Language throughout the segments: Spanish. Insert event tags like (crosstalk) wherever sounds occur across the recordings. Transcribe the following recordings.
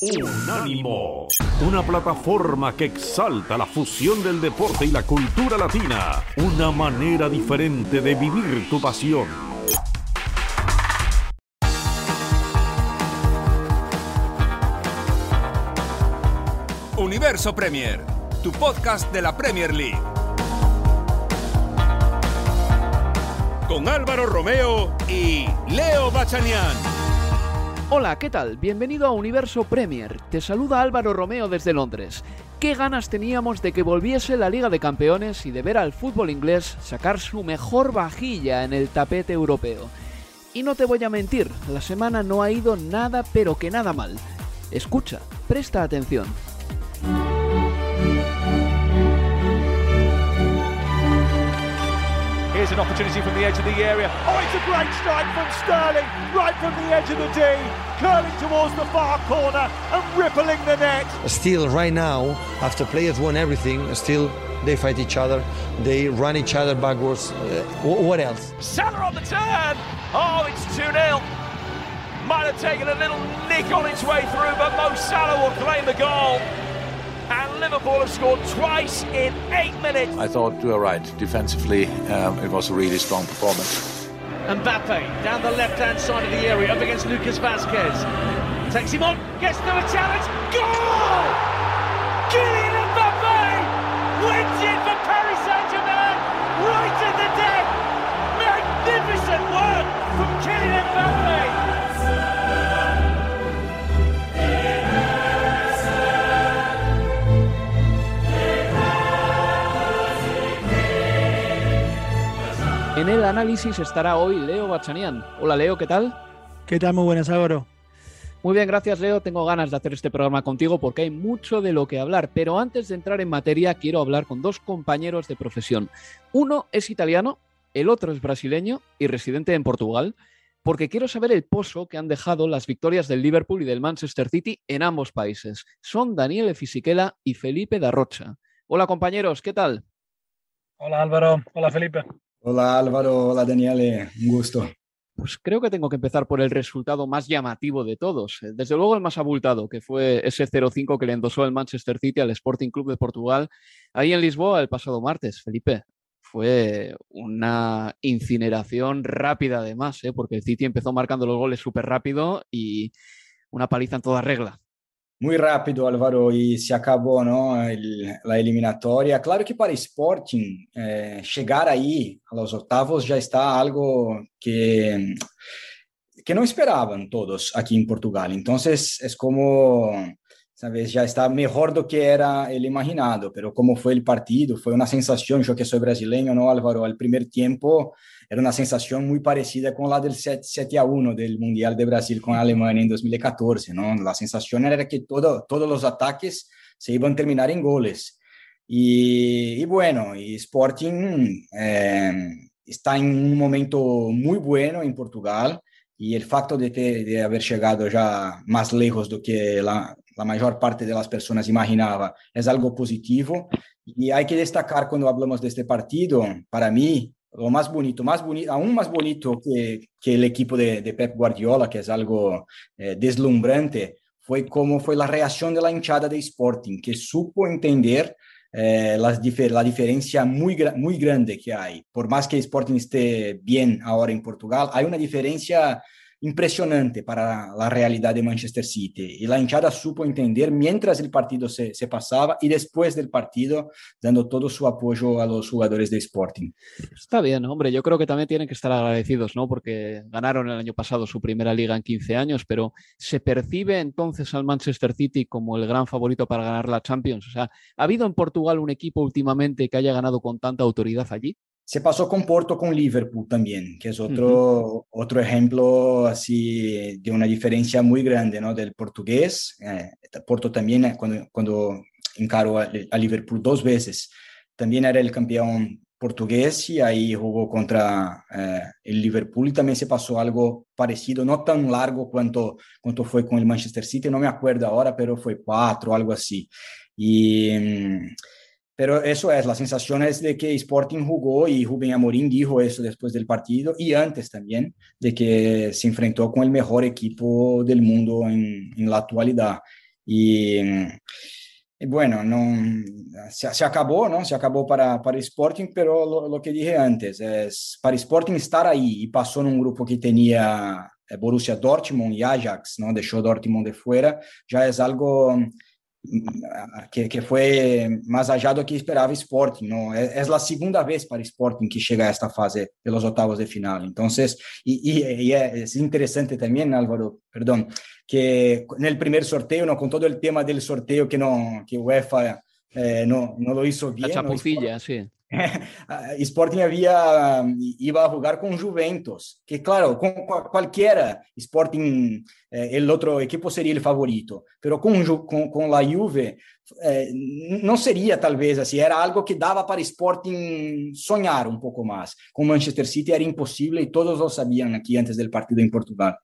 Unánimo, una plataforma que exalta la fusión del deporte y la cultura latina, una manera diferente de vivir tu pasión. Universo Premier, tu podcast de la Premier League. Con Álvaro Romeo y Leo Bachanian. Hola, ¿qué tal? Bienvenido a Universo Premier. Te saluda Álvaro Romeo desde Londres. ¿Qué ganas teníamos de que volviese la Liga de Campeones y de ver al fútbol inglés sacar su mejor vajilla en el tapete europeo? Y no te voy a mentir, la semana no ha ido nada pero que nada mal. Escucha, presta atención. Here's an opportunity from the edge of the area. Oh, it's a great strike from Sterling, right from the edge of the D, curling towards the far corner and rippling the net. Still, right now, after players won everything, still they fight each other, they run each other backwards. Uh, what else? Salah on the turn. Oh, it's 2 0. Might have taken a little nick on its way through, but Mo Salah will claim the goal. And Liverpool have scored twice in eight minutes. I thought we were right. Defensively, um, it was a really strong performance. Mbappe down the left-hand side of the area up against Lucas Vasquez. Takes him on, gets through a challenge. Goal! Kylian Mbappe wins it for Paris Saint-Germain right at the deck. Magnificent work from Kylian Mbappe. En el análisis estará hoy Leo Bachanian. Hola Leo, ¿qué tal? ¿Qué tal? Muy buenas, Álvaro. Muy bien, gracias Leo. Tengo ganas de hacer este programa contigo porque hay mucho de lo que hablar. Pero antes de entrar en materia, quiero hablar con dos compañeros de profesión. Uno es italiano, el otro es brasileño y residente en Portugal, porque quiero saber el pozo que han dejado las victorias del Liverpool y del Manchester City en ambos países. Son Daniel Fisichella y Felipe Darrocha. Hola compañeros, ¿qué tal? Hola Álvaro, hola Felipe. Hola Álvaro, hola Daniele, un gusto. Pues creo que tengo que empezar por el resultado más llamativo de todos. Desde luego el más abultado, que fue ese 0-5 que le endosó el Manchester City al Sporting Club de Portugal ahí en Lisboa el pasado martes. Felipe, fue una incineración rápida además, ¿eh? porque el City empezó marcando los goles súper rápido y una paliza en toda regla. Muy rápido, Álvaro, y se acabó ¿no? El, la eliminatoria. Claro que para Sporting eh, llegar ahí a los octavos está algo que, que no esperaban todos aquí en Portugal. Entonces es como, sabes, ya está mejor do que era el imaginado, pero como fue el partido, fue una sensación, yo que soy brasileño, ¿no, Álvaro? Al primer tiempo era una sensación muy parecida con la del 7, 7 a 1 del Mundial de Brasil con Alemania en 2014, ¿no? La sensación era que todo, todos los ataques se a terminar en goles. Y, y bueno, y Sporting eh, está en un momento muy bueno en Portugal y el facto de, que, de haber llegado ya más lejos do que la, la mayor parte de las personas imaginaba es algo positivo. Y hay que destacar cuando hablamos de este partido, para mí, lo más bonito, más bonito, aún más bonito que, que el equipo de, de, Pep Guardiola, que es algo eh, deslumbrante, fue como fue la reacción de la hinchada de Sporting, que supo entender eh, la, la, diferencia muy, muy grande que hay. Por más que Sporting esté bien ahora en Portugal, hay una diferencia impresionante para la realidad de Manchester City. Y la hinchada supo entender mientras el partido se, se, pasaba y después del partido, dando todo su apoyo a los jugadores de Sporting. Está bien, hombre, yo creo que también tienen que estar agradecidos, ¿no? Porque ganaron el año pasado su primera liga en 15 años, pero ¿se percibe entonces al Manchester City como el gran favorito para ganar la Champions? O sea, ¿ha habido en Portugal un equipo últimamente que haya ganado con tanta autoridad allí? Se pasó con Porto, con Liverpool también, que es otro, uh -huh. otro ejemplo así de una diferencia muy grande ¿no? del portugués. Eh, Porto también, eh, cuando, cuando encaró a, a, Liverpool dos veces, también era el campeón portugués y ahí jugó contra eh, el Liverpool y también se pasó algo parecido, no tan largo cuanto, cuanto fue con el Manchester City, no me acuerdo ahora, pero fue cuatro, algo así. Y... Pero eso es, la sensación es de que Sporting jugó y Rubén Amorim dijo eso después del partido y antes también, de que se enfrentó con el mejor equipo del mundo en, en la actualidad. Y, y bueno, no, se, se, acabó, ¿no? Se acabó para, para Sporting, pero lo, lo, que dije antes, es para Sporting estar ahí y pasó en un grupo que tenía eh, Borussia Dortmund y Ajax, ¿no? Dejó Dortmund de fuera, ya es algo que, que, fue más allá de lo que esperaba Sporting. ¿no? Es, es, la segunda vez para Sporting que llega a esta fase de los octavos de final. Y, y es interesante también, Álvaro, perdón, que en el primer sorteo, ¿no? con todo el tema del sorteo que, no, que UEFA eh, no, no lo hizo bien. La chapucilla, ¿no? sí. (laughs) Sporting había, iba a jugar con Juventus, que claro, con cualquiera Sporting, eh, el otro equipo sería el favorito, pero con, con, con la Juve eh, no sería tal vez así, era algo que daba para Sporting soñar un poco más. Con Manchester City era imposible y todos lo sabían aquí antes del partido en Portugal.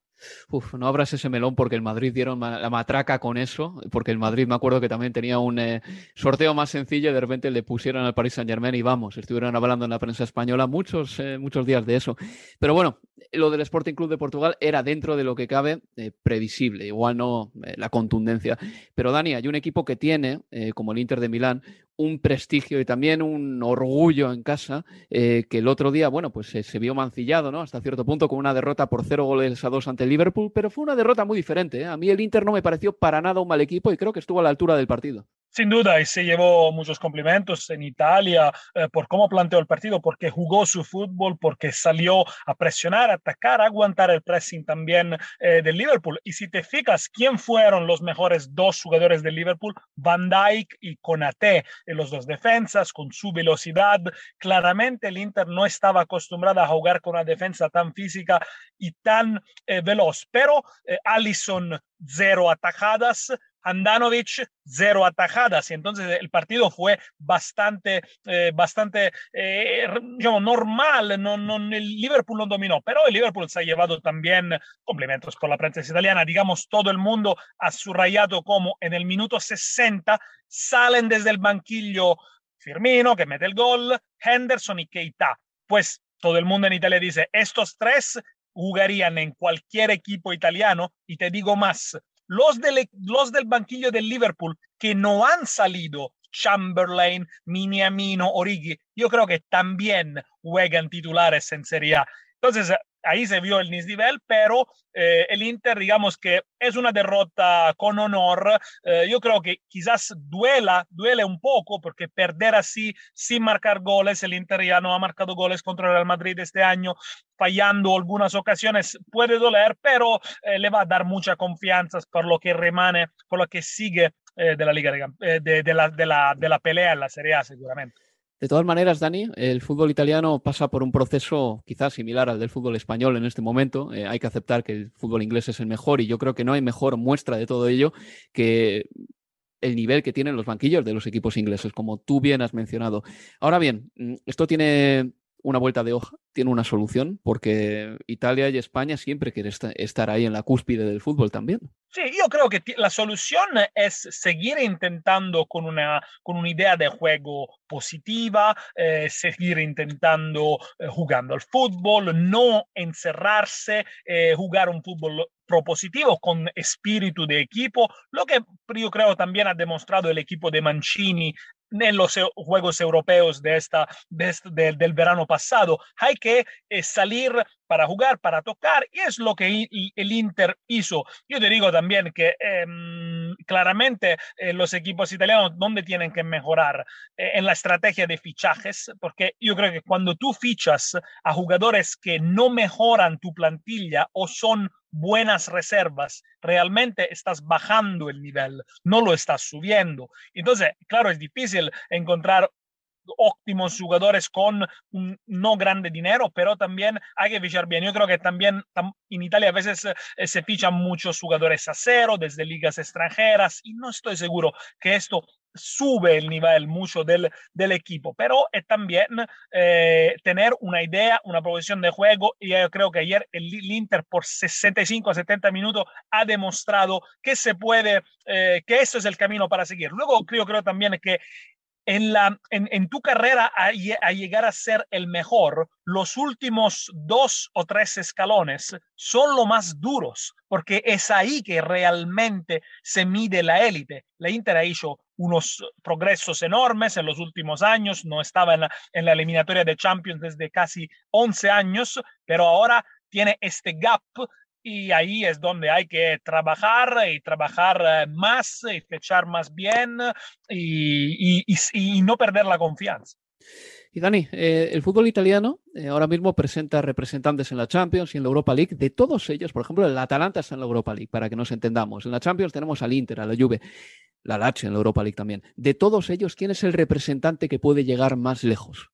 Uf, no abras ese melón porque el Madrid dieron la matraca con eso, porque el Madrid me acuerdo que también tenía un eh, sorteo más sencillo y de repente le pusieron al Paris Saint Germain y vamos, estuvieron hablando en la prensa española muchos, eh, muchos días de eso. Pero bueno, lo del Sporting Club de Portugal era dentro de lo que cabe eh, previsible, igual no la contundencia. Pero Dani, hay un equipo que tiene, como el Inter de Milán, un prestigio y también un orgullo en casa eh, que el otro día, bueno, pues eh, se vio mancillado, ¿no? Hasta cierto punto con una derrota por cero goles a dos ante Liverpool, pero fue una derrota muy diferente. ¿eh? A mí el Inter no me pareció para nada un mal equipo y creo que estuvo a la altura del partido. Sin duda, y se llevó muchos complimentos en Italia eh, por cómo planteó el partido, porque jugó su fútbol, porque salió a presionar, a atacar, a aguantar el pressing también eh, del Liverpool. Y si te fijas, ¿quién fueron los mejores dos jugadores del Liverpool? Van Dijk y Konate, en los dos defensas, con su velocidad. Claramente el Inter no estaba acostumbrado a jugar con una defensa tan física y tan eh, veloz, pero eh, Allison cero atajadas, Andanovic, cero atajadas. Y entonces el partido fue bastante, eh, bastante eh, digamos, normal. No, no, el Liverpool no dominó, pero el Liverpool se ha llevado también complementos por la prensa italiana. Digamos, todo el mundo ha subrayado como en el minuto 60 salen desde el banquillo Firmino, que mete el gol, Henderson y Keita. Pues todo el mundo en Italia dice, estos tres jugarían en cualquier equipo italiano y te digo más, los del, los del banquillo del Liverpool que no han salido, Chamberlain, Miniamino, Origi, yo creo que también juegan titulares en Serie. Entonces, ahí se vio el Nisnivel, pero eh, el Inter, digamos que es una derrota con honor. Eh, yo creo que quizás duela, duele un poco, porque perder así sin marcar goles, el Inter ya no ha marcado goles contra el Real Madrid este año, fallando algunas ocasiones, puede doler, pero eh, le va a dar mucha confianza por lo que remane, por lo que sigue eh, de la Liga de, de, de, la, de, la, de la pelea en la Serie A, seguramente. De todas maneras, Dani, el fútbol italiano pasa por un proceso quizás similar al del fútbol español en este momento. Eh, hay que aceptar que el fútbol inglés es el mejor y yo creo que no hay mejor muestra de todo ello que el nivel que tienen los banquillos de los equipos ingleses, como tú bien has mencionado. Ahora bien, esto tiene una vuelta de hoja, tiene una solución, porque Italia y España siempre quieren estar ahí en la cúspide del fútbol también. Sí, yo creo que la solución es seguir intentando con una, con una idea de juego positiva, eh, seguir intentando eh, jugando al fútbol, no encerrarse, eh, jugar un fútbol propositivo con espíritu de equipo, lo que yo creo también ha demostrado el equipo de Mancini en los Juegos Europeos de esta, este, de, del verano pasado. Hay que eh, salir para jugar, para tocar, y es lo que el Inter hizo. Yo te digo también que eh, claramente eh, los equipos italianos, ¿dónde tienen que mejorar? Eh, en la estrategia de fichajes, porque yo creo que cuando tú fichas a jugadores que no mejoran tu plantilla o son buenas reservas, realmente estás bajando el nivel, no lo estás subiendo. Entonces, claro, es difícil encontrar óptimos jugadores con no grande dinero, pero también hay que fichar bien. Yo creo que también en Italia a veces eh, se fichan muchos jugadores a cero desde ligas extranjeras y no estoy seguro que esto sube el nivel mucho del, del equipo, pero es también eh, tener una idea, una provisión de juego y yo creo que ayer el, el, Inter por 65 a 70 minutos ha demostrado que se puede, eh, que eso es el camino para seguir. Luego creo, creo también que en, la, en, tu carrera a, llegar a ser el mejor, los últimos dos o tres escalones son los más duros, porque es ahí que realmente se mide la élite. La Inter ha hecho unos progresos enormes en los últimos años, no estaba en la, en la eliminatoria de Champions desde casi 11 años, pero ahora tiene este gap y ahí es donde hay que trabajar y trabajar eh, más y fechar más bien y, no perder la confianza. Y Dani, eh, el fútbol italiano eh, ahora mismo presenta representantes en la Champions y en la Europa League. De todos ellos, por ejemplo, el Atalanta está en la Europa League, para que nos entendamos. En la Champions tenemos al Inter, a la Juve, la Lazio en la Europa League también. De todos ellos, ¿quién es el representante que puede llegar más lejos?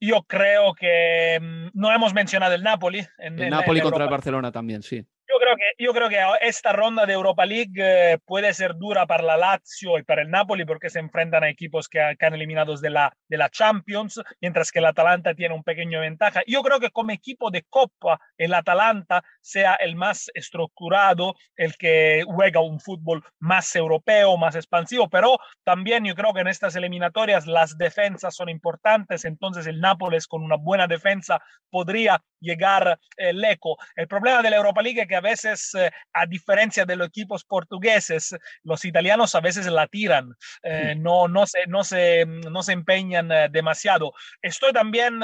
Yo creo que mm, no hemos mencionado el Napoli. En, el Napoli contra el Barcelona también, sí. Yo creo, que, yo creo que esta ronda de Europa League eh, puede ser dura para la Lazio y para el Napoli porque se enfrentan a equipos que, han eliminados de la, de la Champions, mientras que el Atalanta tiene un pequeño ventaja. Yo creo que como equipo de Copa, el Atalanta sea el más estructurado, el que juega un fútbol más europeo, más expansivo, pero también yo creo que en estas eliminatorias las defensas son importantes, entonces el Nápoles con una buena defensa podría llegar el eh, eco. El problema de la Europa League es que a veces, eh, a diferencia de los equipos portugueses, los italianos a veces la tiran, eh, no, no, se, no, se, no se empeñan demasiado. Estoy también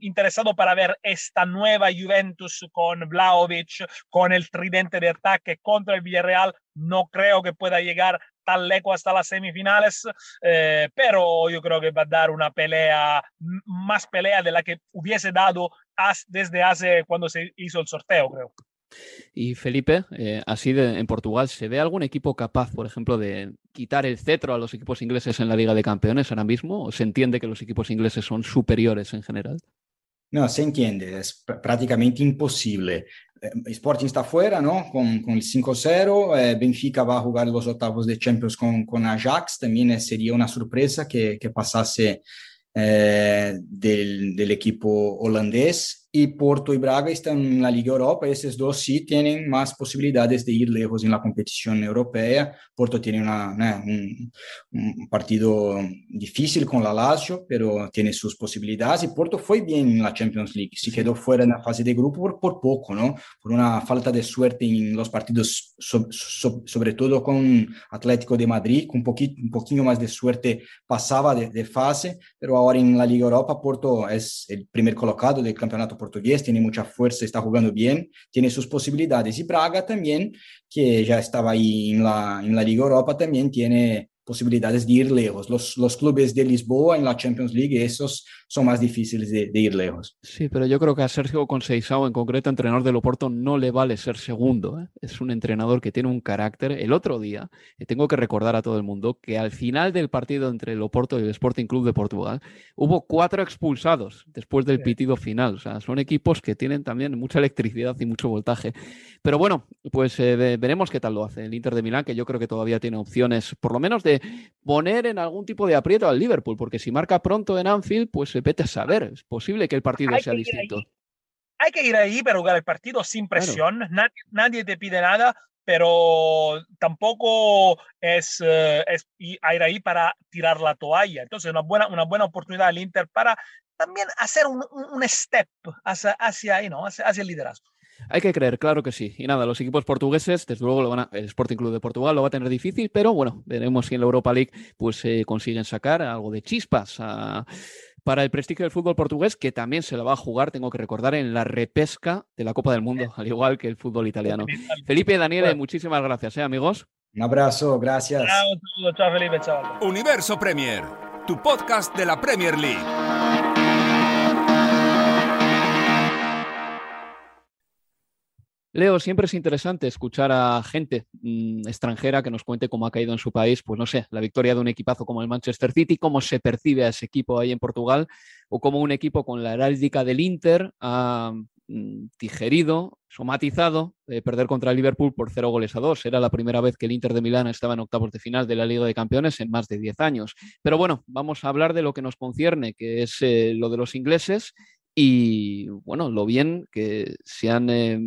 interesado para ver esta nueva Juventus con Vlaovic, con el tridente de ataque contra el Villarreal. No creo que pueda llegar tan lejos hasta las semifinales, eh, pero yo creo que va a dar una pelea, más pelea de la que hubiese dado desde hace cuando se hizo el sorteo, creo. Y Felipe, eh, así de, en Portugal, ¿se ve algún equipo capaz, por ejemplo, de quitar el cetro a los equipos ingleses en la Liga de Campeones ahora mismo? ¿O se entiende que los equipos ingleses son superiores en general? No, se entiende, es prácticamente imposible. Eh, Sporting está fuera, ¿no? Con, con el 5-0. Eh, Benfica va a jugar los octavos de Champions con, con Ajax. También eh, sería una sorpresa que, que pasase eh, del, del, equipo holandés. Y Porto y Braga están en la Liga Europa. Esos dos sí tienen más posibilidades de ir lejos en la competición europea. Porto tiene una, un, un, partido difícil con la Lazio, pero tiene sus posibilidades. Y Porto fue bien en la Champions League. Se quedó fuera en la fase de grupo por, por poco, ¿no? Por una falta de suerte en los partidos, so, so, sobre todo con Atlético de Madrid, con un poquito, un poquito más de suerte pasaba de, de fase, pero ahora en la Liga Europa Porto es el primer colocado del campeonato portugués, tiene mucha fuerza, está jugando bien, tiene sus posibilidades. Y Braga también, que ya estaba ahí en la, en la Liga Europa, también tiene posibilidades de ir lejos. Los, los clubes de Lisboa en la Champions League, esos son más difíciles de, de, ir lejos. Sí, pero yo creo que a Sergio Conceição, en concreto, entrenador del Oporto, no le vale ser segundo. ¿eh? Es un entrenador que tiene un carácter. El otro día, eh, tengo que recordar a todo el mundo que al final del partido entre el Oporto y el Sporting Club de Portugal, hubo cuatro expulsados después del pitido final. O sea, son equipos que tienen también mucha electricidad y mucho voltaje. Pero bueno, pues eh, veremos qué tal lo hace el Inter de Milán, que yo creo que todavía tiene opciones, por lo menos de poner en algún tipo de aprieto al Liverpool, porque si marca pronto en Anfield, pues vete a saber, es posible que el partido hay sea distinto. Hay que ir ahí para jugar el partido sin presión, claro. nadie, nadie, te pide nada, pero tampoco es, uh, es, ir ahí para tirar la toalla. Entonces, una buena, una buena oportunidad al Inter para también hacer un, un step hacia, hacia, ¿no? hacia, hacia el liderazgo. Hay que creer, claro que sí. Y nada, los equipos portugueses, desde luego, lo van a, el Sporting Club de Portugal lo va a tener difícil, pero bueno, veremos si en la Europa League pues eh, consiguen sacar algo de chispas a, para el prestigio del fútbol portugués, que también se lo va a jugar, tengo que recordar, en la repesca de la Copa del Mundo, al igual que el fútbol italiano. Felipe y Daniel, muchísimas gracias, ¿eh, amigos. Un abrazo, gracias. Chao, chao, Felipe, chao. Universo Premier, tu podcast de la Premier League. Leo, siempre es interesante escuchar a gente mmm, extranjera que nos cuente cómo ha caído en su país, pues no sé, la victoria de un equipazo como el Manchester City, cómo se percibe a ese equipo ahí en Portugal, o cómo un equipo con la heráldica del Inter ha mmm, digerido, somatizado, eh, perder contra el Liverpool por cero goles a dos. Era la primera vez que el Inter de Milán estaba en octavos de final de la Liga de Campeones en más de 10 años. Pero bueno, vamos a hablar de lo que nos concierne, que es eh, lo de los ingleses y bueno, lo bien que se han eh,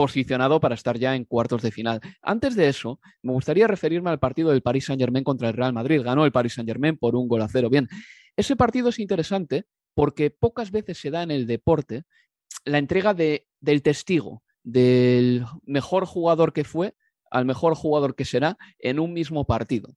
posicionado para estar ya en cuartos de final. Antes de eso, me gustaría referirme al partido del Paris Saint-Germain contra el Real Madrid. Ganó el Paris Saint-Germain por un gol a cero. Bien, ese partido es interesante porque pocas veces se da en el deporte la entrega de, del testigo, del mejor jugador que fue al mejor jugador que será en un mismo partido.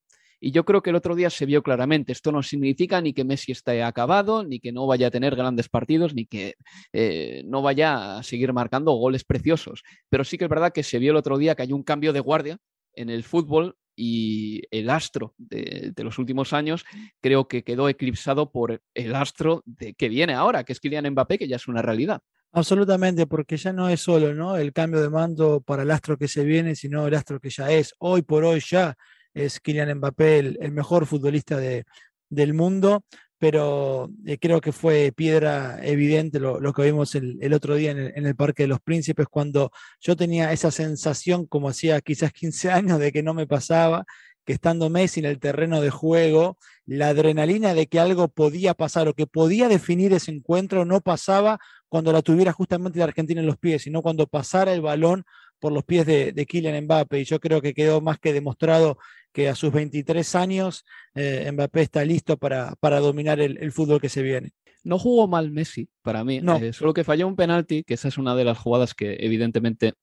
Y yo creo que el otro día se vio claramente. Esto no significa ni que Messi esté acabado, ni que no vaya a tener grandes partidos, ni que eh, no vaya a seguir marcando goles preciosos. Pero sí que es verdad que se vio el otro día que hay un cambio de guardia en el fútbol y el astro de, los últimos años creo que quedó eclipsado por el astro de, que viene ahora, que es Kylian Mbappé, que ya es una realidad. Absolutamente, porque ya no es solo ¿no? el cambio de mando para el astro que se viene, sino el astro que ya es. Hoy por hoy ya es Kylian Mbappé el, mejor futbolista de, del mundo, pero eh, creo que fue piedra evidente lo, que vimos el, otro día en el, Parque de los Príncipes, cuando yo tenía esa sensación, como hacía quizás 15 años, de que no me pasaba, que estando Messi en el terreno de juego, la adrenalina de que algo podía pasar o que podía definir ese encuentro no pasaba cuando la tuviera justamente la Argentina en los pies, sino cuando pasara el balón por los pies de, de Kylian Mbappé. Y yo creo que quedó más que demostrado que a sus 23 años eh, Mbappé está listo para, para dominar el, fútbol que se viene. No jugó mal Messi, para mí, no. Eh, solo que falló un penalti, que esa es una de las jugadas que evidentemente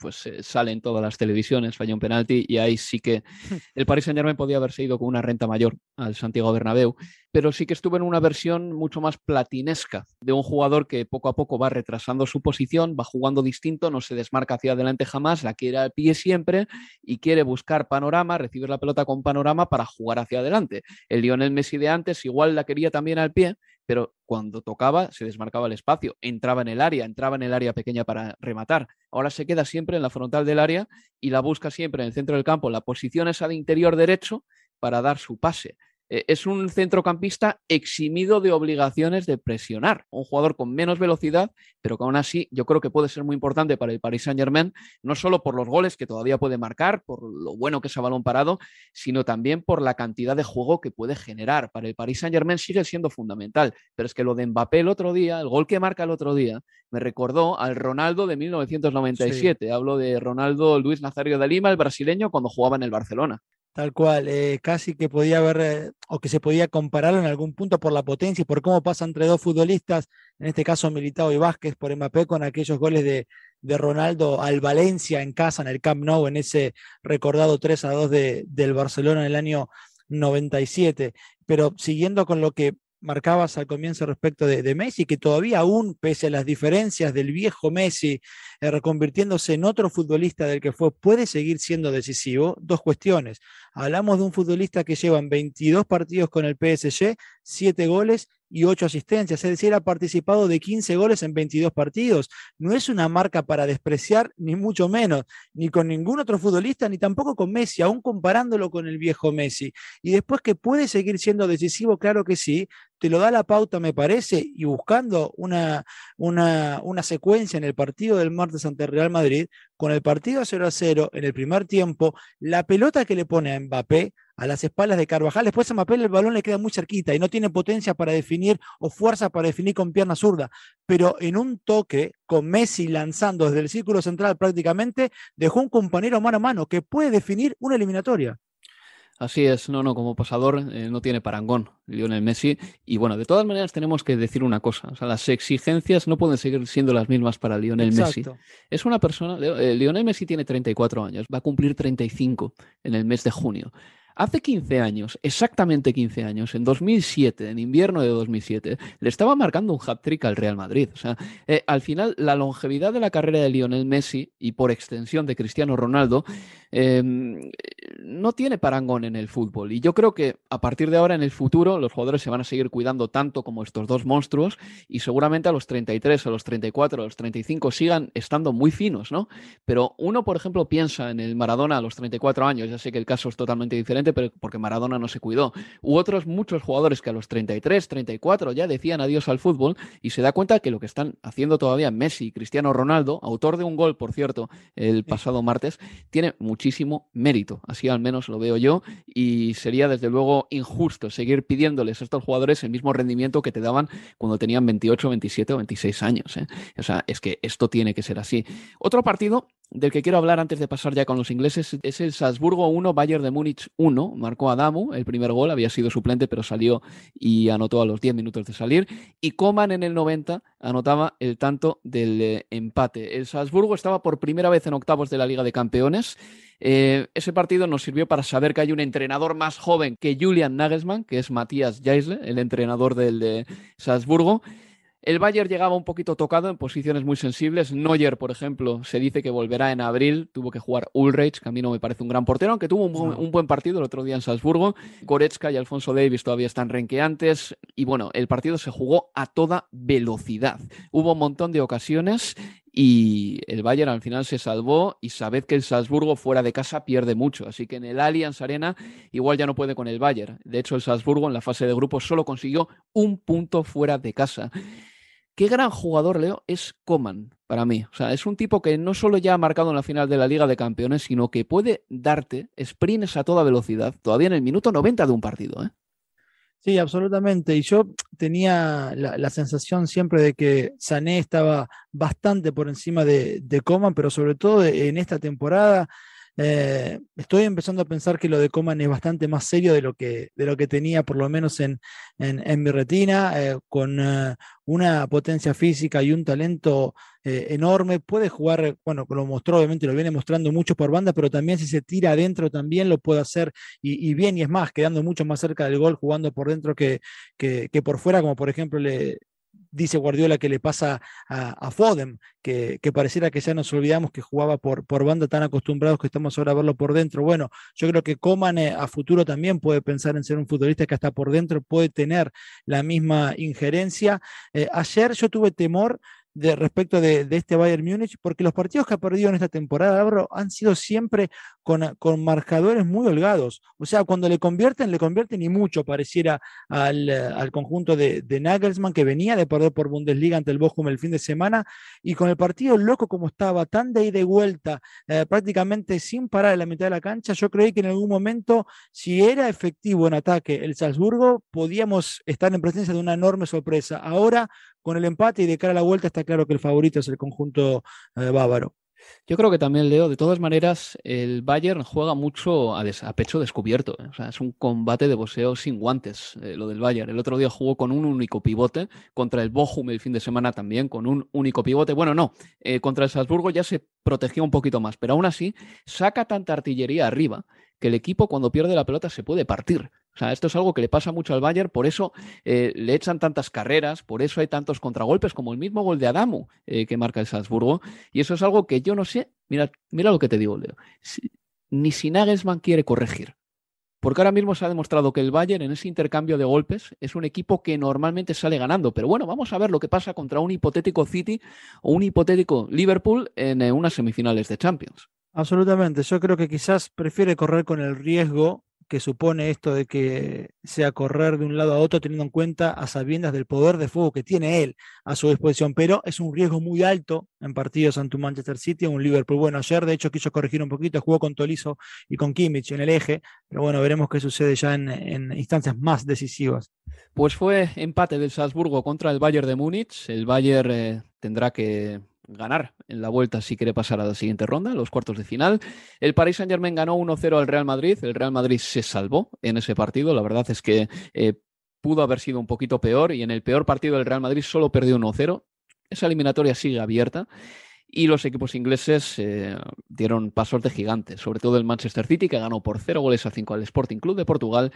pues eh, sale en todas las televisiones, falló un penalti y ahí sí que (laughs) el Paris Saint Germain podía haberse ido con una renta mayor al Santiago Bernabéu, pero sí que estuvo en una versión mucho más platinesca de un jugador que poco a poco va retrasando su posición, va jugando distinto, no se desmarca hacia adelante jamás, la quiere al pie siempre y quiere buscar panorama, recibir la pelota con panorama para jugar hacia adelante. El Lionel Messi de antes igual la quería también al pie, pero cuando tocaba se desmarcaba el espacio, entraba en el área, entraba en el área pequeña para rematar. Ahora se queda siempre en la frontal del área y la busca siempre en el centro del campo, la posición esa de interior derecho para dar su pase. Eh, es un centrocampista eximido de obligaciones de presionar, un jugador con menos velocidad, pero que aún así yo creo que puede ser muy importante para el Paris Saint Germain, no solo por los goles que todavía puede marcar, por lo bueno que es a balón parado, sino también por la cantidad de juego que puede generar. Para el Paris Saint Germain sigue siendo fundamental, pero es que lo de Mbappé el otro día, el gol que marca el otro día, me recordó al Ronaldo de 1997. Hablo de Ronaldo Luis Nazario de Lima, el brasileño, cuando jugaba en el Barcelona. Tal cual, eh, casi que podía haber, eh, o que se podía comparar en algún punto por la potencia y por cómo pasa entre dos futbolistas, en este caso Militao y Vázquez por Mbappé, con aquellos goles de, de Ronaldo al Valencia en casa, en el Camp Nou, en ese recordado 3 a 2 de, del Barcelona en el año 97. Pero siguiendo con lo que marcabas al comienzo respecto de, Messi, que todavía aún, pese a las diferencias del viejo Messi, eh, reconvirtiéndose en otro futbolista del que fue, puede seguir siendo decisivo. Dos cuestiones. Hablamos de un futbolista que lleva 22 partidos con el PSG, 7 goles y 8 asistencias, es decir, ha participado de 15 goles en 22 partidos. No es una marca para despreciar, ni mucho menos, ni con ningún otro futbolista, ni tampoco con Messi, aún comparándolo con el viejo Messi. Y después que puede seguir siendo decisivo, claro que sí, te lo da la pauta, me parece, y buscando una, una, una secuencia en el partido del martes ante Real Madrid, con el partido 0 a 0 en el primer tiempo, la pelota que le pone a Mbappé a las espaldas de Carvajal, después a Mbappé el balón le queda muy cerquita y no tiene potencia para definir o fuerza para definir con pierna zurda, pero en un toque con Messi lanzando desde el círculo central prácticamente, dejó un compañero mano a mano que puede definir una eliminatoria. Así es, no, no, como pasador eh, no tiene parangón Lionel Messi. Y bueno, de todas maneras tenemos que decir una cosa, o sea, las exigencias no pueden seguir siendo las mismas para Lionel Messi. Es una persona, eh, Lionel Messi tiene 34 años, va a cumplir 35 en el mes de junio. Hace 15 años, exactamente 15 años, en 2007, en invierno de 2007, le estaba marcando un hat-trick al Real Madrid. O sea, eh, al final, la longevidad de la carrera de Lionel Messi y por extensión de Cristiano Ronaldo em, no tiene parangón en el fútbol. Y yo creo que a partir de ahora, en el futuro, los jugadores se van a seguir cuidando tanto como estos dos monstruos y seguramente a los 33, a los 34, a los 35 sigan estando muy finos, ¿no? Pero uno, por ejemplo, piensa en el Maradona a los 34 años, ya sé que el caso es totalmente diferente porque Maradona no se cuidó. U otros muchos jugadores que a los 33, 34 ya decían adiós al fútbol y se da cuenta que lo que están haciendo todavía Messi y Cristiano Ronaldo, autor de un gol, por cierto, el pasado martes, tiene muchísimo mérito. Así al menos lo veo yo, y sería desde luego injusto seguir pidiéndoles a estos jugadores el mismo rendimiento que te daban cuando tenían 28, 27 o 26 años. ¿eh? O sea, es que esto tiene que ser así. Otro partido del que quiero hablar antes de pasar ya con los ingleses es el Salzburgo 1, Bayern de Múnich 1. Marcó Adamu el primer gol, había sido suplente, pero salió y anotó a los 10 minutos de salir. Y Coman en el 90 anotaba el tanto del eh, empate. El Salzburgo estaba por primera vez en octavos de la Liga de Campeones. Eh, ese partido nos sirvió para saber que hay un entrenador más joven que Julian Nagelsmann, que es Matías Jaisle, el entrenador del de Salzburgo. El Bayern llegaba un poquito tocado en posiciones muy sensibles. Neuer, por ejemplo, se dice que volverá en abril. Tuvo que jugar Ulreich, que a mí no me parece un gran portero, aunque tuvo un, buen partido el otro día en Salzburgo. Goretzka y Alfonso Davis todavía están renqueantes. Y bueno, el partido se jugó a toda velocidad. Hubo un montón de ocasiones y el Bayern al final se salvó y sabed que el Salzburgo fuera de casa pierde mucho, así que en el Allianz Arena igual ya no puede con el Bayern. De hecho, el Salzburgo en la fase de grupos solo consiguió un punto fuera de casa. Qué gran jugador, Leo, es Coman para mí. O sea, es un tipo que no solo ya ha marcado en la final de la Liga de Campeones, sino que puede darte sprints a toda velocidad, todavía en el minuto 90 de un partido. ¿eh? Sí, absolutamente. Y yo tenía la, sensación siempre de que Sané estaba bastante por encima de, de Coman, pero sobre todo en esta temporada eh, estoy empezando a pensar que lo de Coman es bastante más serio de lo que, de lo que tenía, por lo menos en, en, mi retina, eh, con eh, una potencia física y un talento enorme. Puede jugar, bueno, lo mostró, obviamente lo viene mostrando mucho por banda, pero también si se tira adentro también lo puede hacer y, bien, y es más, quedando mucho más cerca del gol, jugando por dentro que, que, que por fuera, como por ejemplo le, dice Guardiola que le pasa a, Foden, que, pareciera que ya nos olvidamos que jugaba por, por banda tan acostumbrados que estamos ahora a verlo por dentro. Bueno, yo creo que Coman eh, a futuro también puede pensar en ser un futbolista que hasta por dentro puede tener la misma injerencia. Eh, ayer yo tuve temor de, respecto de, este Bayern Múnich, porque los partidos que ha perdido en esta temporada, han sido siempre con, con, marcadores muy holgados. O sea, cuando le convierten, le convierten y mucho, pareciera al, al conjunto de, de, Nagelsmann, que venía de perder por Bundesliga ante el Bochum el fin de semana, y con el partido loco como estaba, tan de ida y vuelta, eh, prácticamente sin parar en la mitad de la cancha, yo creí que en algún momento, si era efectivo en ataque el Salzburgo, podíamos estar en presencia de una enorme sorpresa. Ahora con el empate y de cara a la vuelta está claro que el favorito es el conjunto eh, bávaro. Yo creo que también, Leo, de todas maneras, el Bayern juega mucho a, pecho descubierto. ¿eh? O sea, es un combate de boxeo sin guantes, eh, lo del Bayern. El otro día jugó con un único pivote, contra el Bochum el fin de semana también, con un único pivote. Bueno, no, contra el Salzburgo ya se protegió un poquito más, pero aún así saca tanta artillería arriba que el equipo cuando pierde la pelota se puede partir. O sea, esto es algo que le pasa mucho al Bayern, por eso eh, le echan tantas carreras, por eso hay tantos contragolpes, como el mismo gol de Adamu eh, que marca el Salzburgo. Y eso es algo que yo no sé, mira, mira lo que te digo, Leo, ni si Nagelsmann quiere corregir. Porque ahora mismo se ha demostrado que el Bayern en ese intercambio de golpes es un equipo que normalmente sale ganando. Pero bueno, vamos a ver lo que pasa contra un hipotético City o un hipotético Liverpool en eh, unas semifinales de Champions. Absolutamente. Yo creo que quizás prefiere correr con el riesgo que supone esto de que sea correr de un lado a otro teniendo en cuenta a sabiendas del poder de fuego que tiene él a su disposición, pero es un riesgo muy alto en partidos ante un Manchester City un Liverpool. Bueno, ayer de hecho quiso corregir un poquito, jugó con Tolizo y con Kimmich en el eje, pero bueno, veremos qué sucede ya en, instancias más decisivas. Pues fue empate del Salzburgo contra el Bayern de Múnich. El Bayern eh, tendrá que ganar en la vuelta si quiere pasar a la siguiente ronda, los cuartos de final. El Paris Saint Germain ganó 1-0 al Real Madrid. El Real Madrid se salvó en ese partido. La verdad es que eh, pudo haber sido un poquito peor y en el peor partido del Real Madrid solo perdió 1-0. Esa eliminatoria sigue abierta. Y los equipos ingleses eh, dieron pasos de gigante, sobre todo el Manchester City, que ganó por 0 goles a 5 al Sporting Club de Portugal,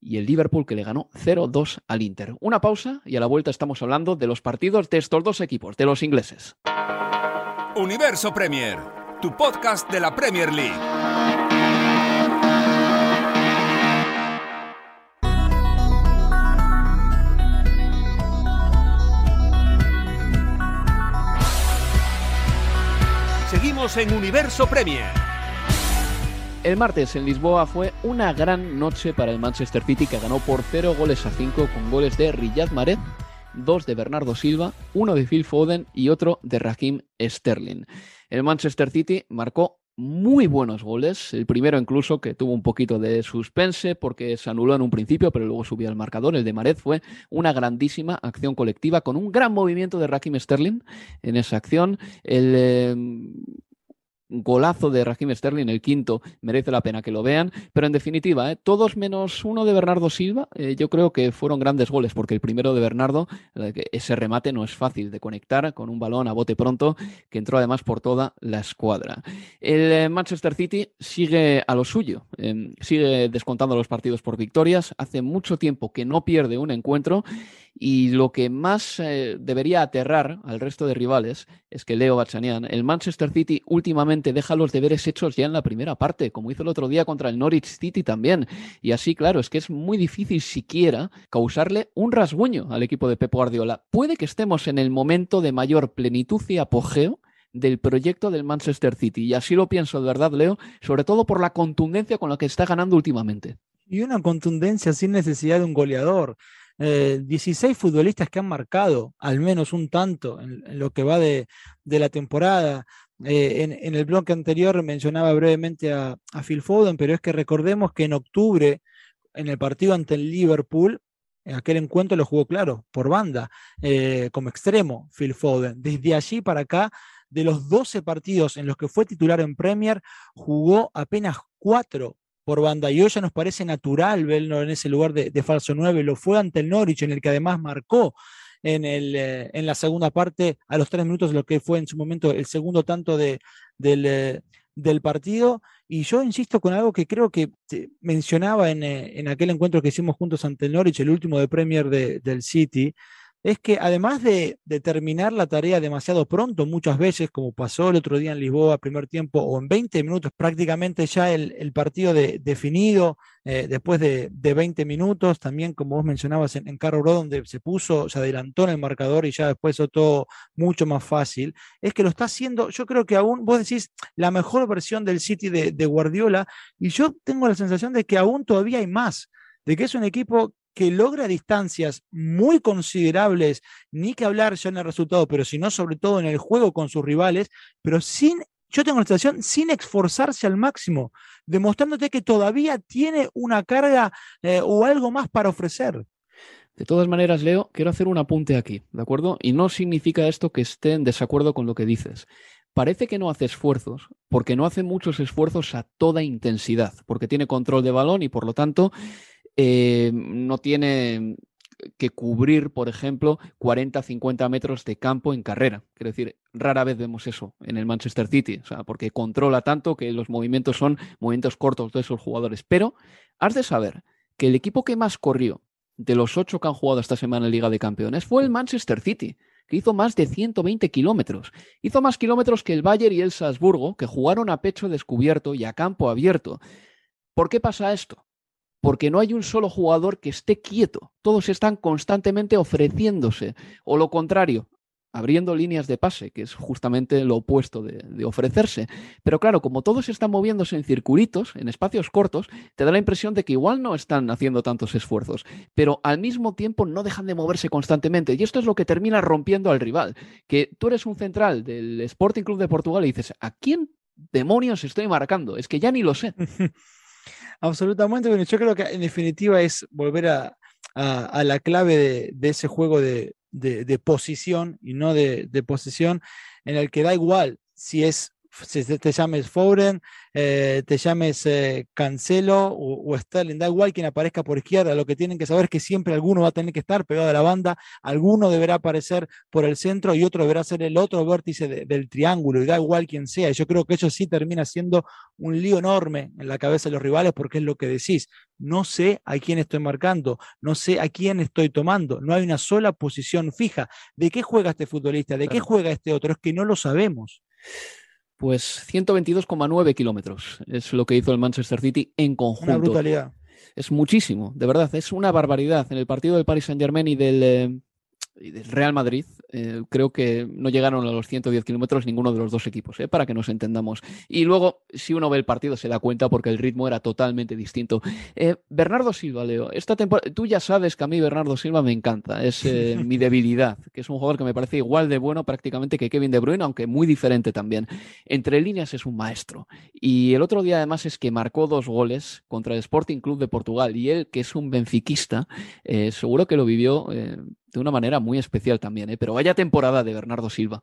y el Liverpool que le ganó 0-2 al Inter. Una pausa y a la vuelta estamos hablando de los partidos de estos dos equipos, de los ingleses. Universo Premier, tu podcast de la Premier League. Seguimos en Universo Premier. El martes en Lisboa fue una gran noche para el Manchester City que ganó por 0 goles a 5 con goles de Riyad Mahrez, dos de Bernardo Silva, uno de Phil Foden y otro de Raheem Sterling. El Manchester City marcó muy buenos goles. El primero incluso que tuvo un poquito de suspense porque se anuló en un principio, pero luego subió al marcador. El de Maret fue una grandísima acción colectiva con un gran movimiento de Rakim Sterling en esa acción. El eh, golazo de Raheem Sterling, el quinto, merece la pena que lo vean, pero en definitiva, ¿eh? todos menos uno de Bernardo Silva, eh, yo creo que fueron grandes goles, porque el primero de Bernardo, ese remate no es fácil de conectar con un balón a bote pronto, que entró además por toda la escuadra. El eh, Manchester City sigue a lo suyo, sigue descontando los partidos por victorias, hace mucho tiempo que no pierde un encuentro y lo que más debería aterrar al resto de rivales es que Leo Bachanian, el Manchester City últimamente deja los deberes hechos ya en la primera parte, como hizo el otro día contra el Norwich City también. Y así, claro, es que es muy difícil siquiera causarle un rasguño al equipo de Pep Guardiola. Puede que estemos en el momento de mayor plenitud y apogeo del proyecto del Manchester City. Y así lo pienso de verdad, Leo, sobre todo por la contundencia con la que está ganando últimamente. Y una contundencia sin necesidad de un goleador. 16 eh, futbolistas que han marcado al menos un tanto en, lo que va de, la temporada. Eh, en, el bloque anterior mencionaba brevemente a, Phil Foden, pero es que recordemos que en octubre, en el partido ante el Liverpool, aquel encuentro lo jugó claro, por banda, eh, como extremo, Phil Foden. Desde allí para acá, de los 12 partidos en los que fue titular en Premier, jugó apenas 4 por banda. Y hoy ya nos parece natural verlo en ese lugar de, falso 9. Lo fue ante el Norwich, en el que además marcó en, el, eh, en la segunda parte, a los tres minutos, lo que fue en su momento el segundo tanto de, del, eh, del, partido. Y yo insisto con algo que creo que mencionaba en, eh, en, aquel encuentro que hicimos juntos ante el Norwich, el último de Premier del City, es que además de, terminar la tarea demasiado pronto, muchas veces, como pasó el otro día en Lisboa, primer tiempo, o en 20 minutos, prácticamente ya el, partido definido, eh, después de, 20 minutos, también como vos mencionabas en, en Carro donde se puso, se adelantó en el marcador y ya después hizo todo mucho más fácil, es que lo está haciendo, yo creo que aún, vos decís, la mejor versión del City de, de Guardiola, y yo tengo la sensación de que aún todavía hay más de que es un equipo que logra distancias muy considerables, ni que hablar ya en el resultado, pero sino sobre todo en el juego con sus rivales, pero sin, yo tengo la sensación, sin esforzarse al máximo, demostrándote que todavía tiene una carga eh, o algo más para ofrecer. De todas maneras, Leo, quiero hacer un apunte aquí, ¿de acuerdo? Y no significa esto que esté en desacuerdo con lo que dices. Parece que no hace esfuerzos, porque no hace muchos esfuerzos a toda intensidad, porque tiene control de balón y por lo tanto eh, no tiene que cubrir, por ejemplo, 40, 50 metros de campo en carrera. Quiero decir, rara vez vemos eso en el Manchester City, o sea, porque controla tanto que los movimientos son movimientos cortos de esos jugadores. Pero has de saber que el equipo que más corrió de los ocho que han jugado esta semana en Liga de Campeones fue el Manchester City, que hizo más de 120 kilómetros. Hizo más kilómetros que el Bayern y el Salzburgo, que jugaron a pecho descubierto y a campo abierto. ¿Por qué pasa esto? Porque no hay un solo jugador que esté quieto. Todos están constantemente ofreciéndose. O lo contrario, abriendo líneas de pase, que es justamente lo opuesto de, ofrecerse. Pero claro, como todos están moviéndose en circuitos, en espacios cortos, te da la impresión de que igual no están haciendo tantos esfuerzos, pero al mismo tiempo no dejan de moverse constantemente. Y esto es lo que termina rompiendo al rival. Que tú eres un central del Sporting Club de Portugal y dices, ¿a quién demonios estoy marcando? Es que ya ni lo sé. (laughs) Absolutamente, bueno, yo creo que en definitiva es volver a, la clave de, ese juego de, posición y no de, de posesión, en el que da igual si es si te llames Foden, eh, te llames eh, Cancelo o, Sterling, da igual quien aparezca por izquierda, lo que tienen que saber es que siempre alguno va a tener que estar pegado a la banda, alguno deberá aparecer por el centro y otro deberá ser el otro vértice del triángulo, y da igual quien sea. Yo creo que eso sí termina siendo un lío enorme en la cabeza de los rivales porque es lo que decís. No sé a quién estoy marcando, no sé a quién estoy tomando, no hay una sola posición fija. ¿De qué juega este futbolista? ¿De qué juega este otro? Es que no lo sabemos. Pues 122,9 kilómetros es lo que hizo el Manchester City en conjunto. Una brutalidad. Es muchísimo, de verdad, es una barbaridad. En el partido del Paris Saint Germain y del, eh, y del Real Madrid, eh, creo que no llegaron a los 110 kilómetros ninguno de los dos equipos, eh, para que nos entendamos. Y luego, si uno ve el partido, se da cuenta porque el ritmo era totalmente distinto. Eh, Bernardo Silva, Leo, esta temporada, tú ya sabes que a mí Bernardo Silva me encanta, es (laughs) mi debilidad, que es un jugador que me parece igual de bueno prácticamente que Kevin De Bruyne, aunque muy diferente también. Entre líneas es un maestro. Y el otro día además es que marcó dos goles contra el Sporting Club de Portugal y él, que es un benfiquista, seguro que lo vivió de una manera muy especial también, ¿eh? pero vaya temporada de Bernardo Silva.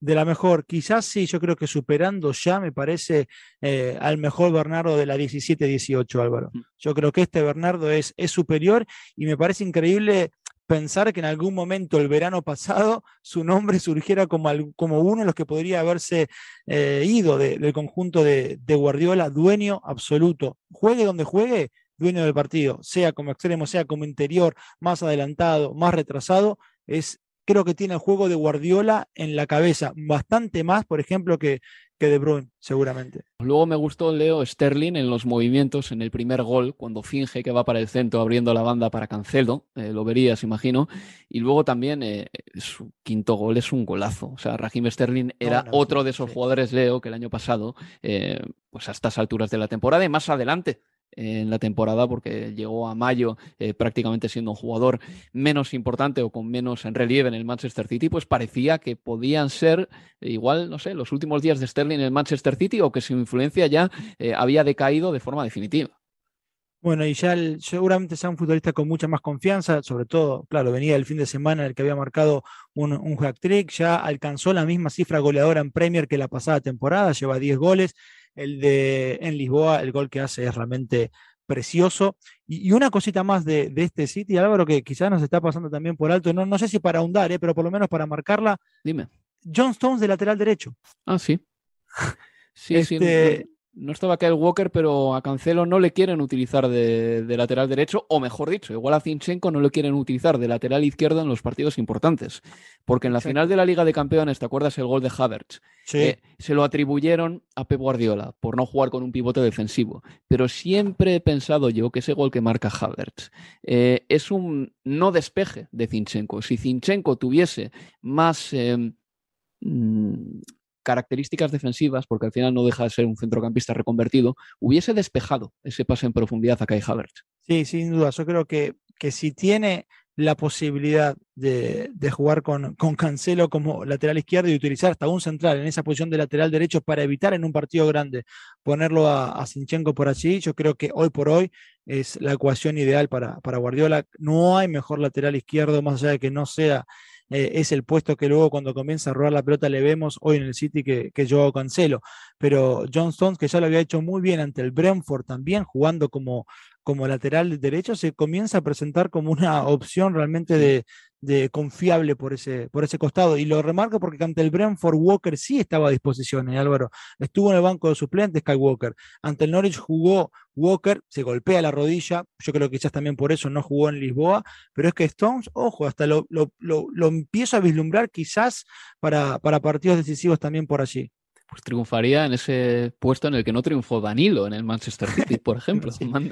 De la mejor, quizás sí, yo creo que superando ya, me parece, eh, al mejor Bernardo de la 17-18, Álvaro. Mm. Yo creo que este Bernardo es, es superior y me parece increíble pensar que en algún momento el verano pasado su nombre surgiera como, como uno de los que podría haberse eh, ido del conjunto de, de, Guardiola, dueño absoluto. Juegue donde juegue, dueño del partido, sea como extremo, sea como interior, más adelantado, más retrasado, es creo que tiene el juego de Guardiola en la cabeza, bastante más, por ejemplo, que, que De Bruyne, seguramente. Luego me gustó Leo Sterling en los movimientos en el primer gol, cuando finge que va para el centro abriendo la banda para Cancelo, eh, lo verías, imagino. Y luego también eh, su quinto gol es un golazo. O sea, Raheem Sterling era otro de esos jugadores, Leo, que el año pasado, eh, pues a estas alturas de la temporada y más adelante, en la temporada porque llegó a mayo eh, prácticamente siendo un jugador menos importante o con menos en relieve en el Manchester City, pues parecía que podían ser igual, no sé, los últimos días de Sterling en el Manchester City o que su influencia ya eh, había decaído de forma definitiva. Bueno, y ya seguramente sea un futbolista con mucha más confianza, sobre todo, claro, venía el fin de semana en el que había marcado un, un hack trick, ya alcanzó la misma cifra goleadora en Premier que la pasada temporada, lleva 10 goles, el de en Lisboa, el gol que hace es realmente precioso. Y, una cosita más de, este City, Álvaro, que quizás nos está pasando también por alto, no, no sé si para ahondar, eh, pero por lo menos para marcarla. Dime. John Stones de lateral derecho. Ah, sí. (laughs) Sí, sí. No estaba Kyle Walker, pero a Cancelo no le quieren utilizar de, lateral derecho, o mejor dicho, igual a Zinchenko no le quieren utilizar de lateral izquierdo en los partidos importantes. Porque en la final de la Liga de Campeones, ¿te acuerdas el gol de Havertz? Sí. Eh, se lo atribuyeron a Pep Guardiola por no jugar con un pivote defensivo. Pero siempre he pensado yo que ese gol que marca Havertz eh, es un no despeje de Zinchenko. Si Zinchenko tuviese más. Em, mm, características defensivas, porque al final no deja de ser un centrocampista reconvertido, hubiese despejado ese pase en profundidad a Kai Havertz. Sí, sin duda. Yo creo que, que si tiene la posibilidad de, jugar con, con, Cancelo como lateral izquierdo y utilizar hasta un central en esa posición de lateral derecho para evitar en un partido grande ponerlo a, a Sinchenko por allí, yo creo que hoy por hoy es la ecuación ideal para, para Guardiola. No hay mejor lateral izquierdo, más allá de que no sea eh, es el puesto que luego cuando comienza a robar la pelota le vemos hoy en el City que, que yo cancelo. Pero John Stones, que ya lo había hecho muy bien ante el Brentford también, jugando como, como lateral derecho, se comienza a presentar como una opción realmente de, de confiable por ese, por ese costado. Y lo remarco porque ante el Brentford Walker sí estaba a disposición, ¿eh, Álvaro. Estuvo en el banco de suplentes Kyle Walker. Ante el Norwich jugó Walker, se golpea la rodilla. Yo creo que quizás también por eso no jugó en Lisboa. Pero es que Stones, ojo, hasta lo, lo, lo, empiezo a vislumbrar quizás para, para partidos decisivos también por allí pues triunfaría en ese puesto en el que no triunfó Danilo en el Manchester City, por (laughs) ejemplo.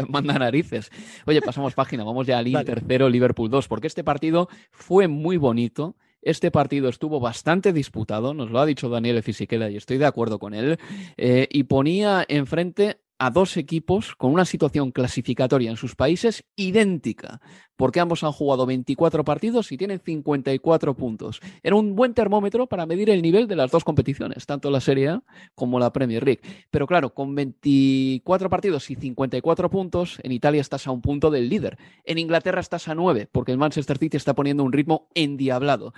manda, narices. Oye, pasamos página, vamos ya al Inter 0, Liverpool 2, porque este partido fue muy bonito. Este partido estuvo bastante disputado, nos lo ha dicho Daniel Fisichella y estoy de acuerdo con él, eh, y ponía enfrente a dos equipos con una situación clasificatoria en sus países idéntica, porque ambos han jugado 24 partidos y tienen 54 puntos. Era un buen termómetro para medir el nivel de las dos competiciones, tanto la Serie A como la Premier League. Pero claro, con 24 partidos y 54 puntos, en Italia estás a un punto del líder. En Inglaterra estás a 9, porque el Manchester City está poniendo un ritmo endiablado.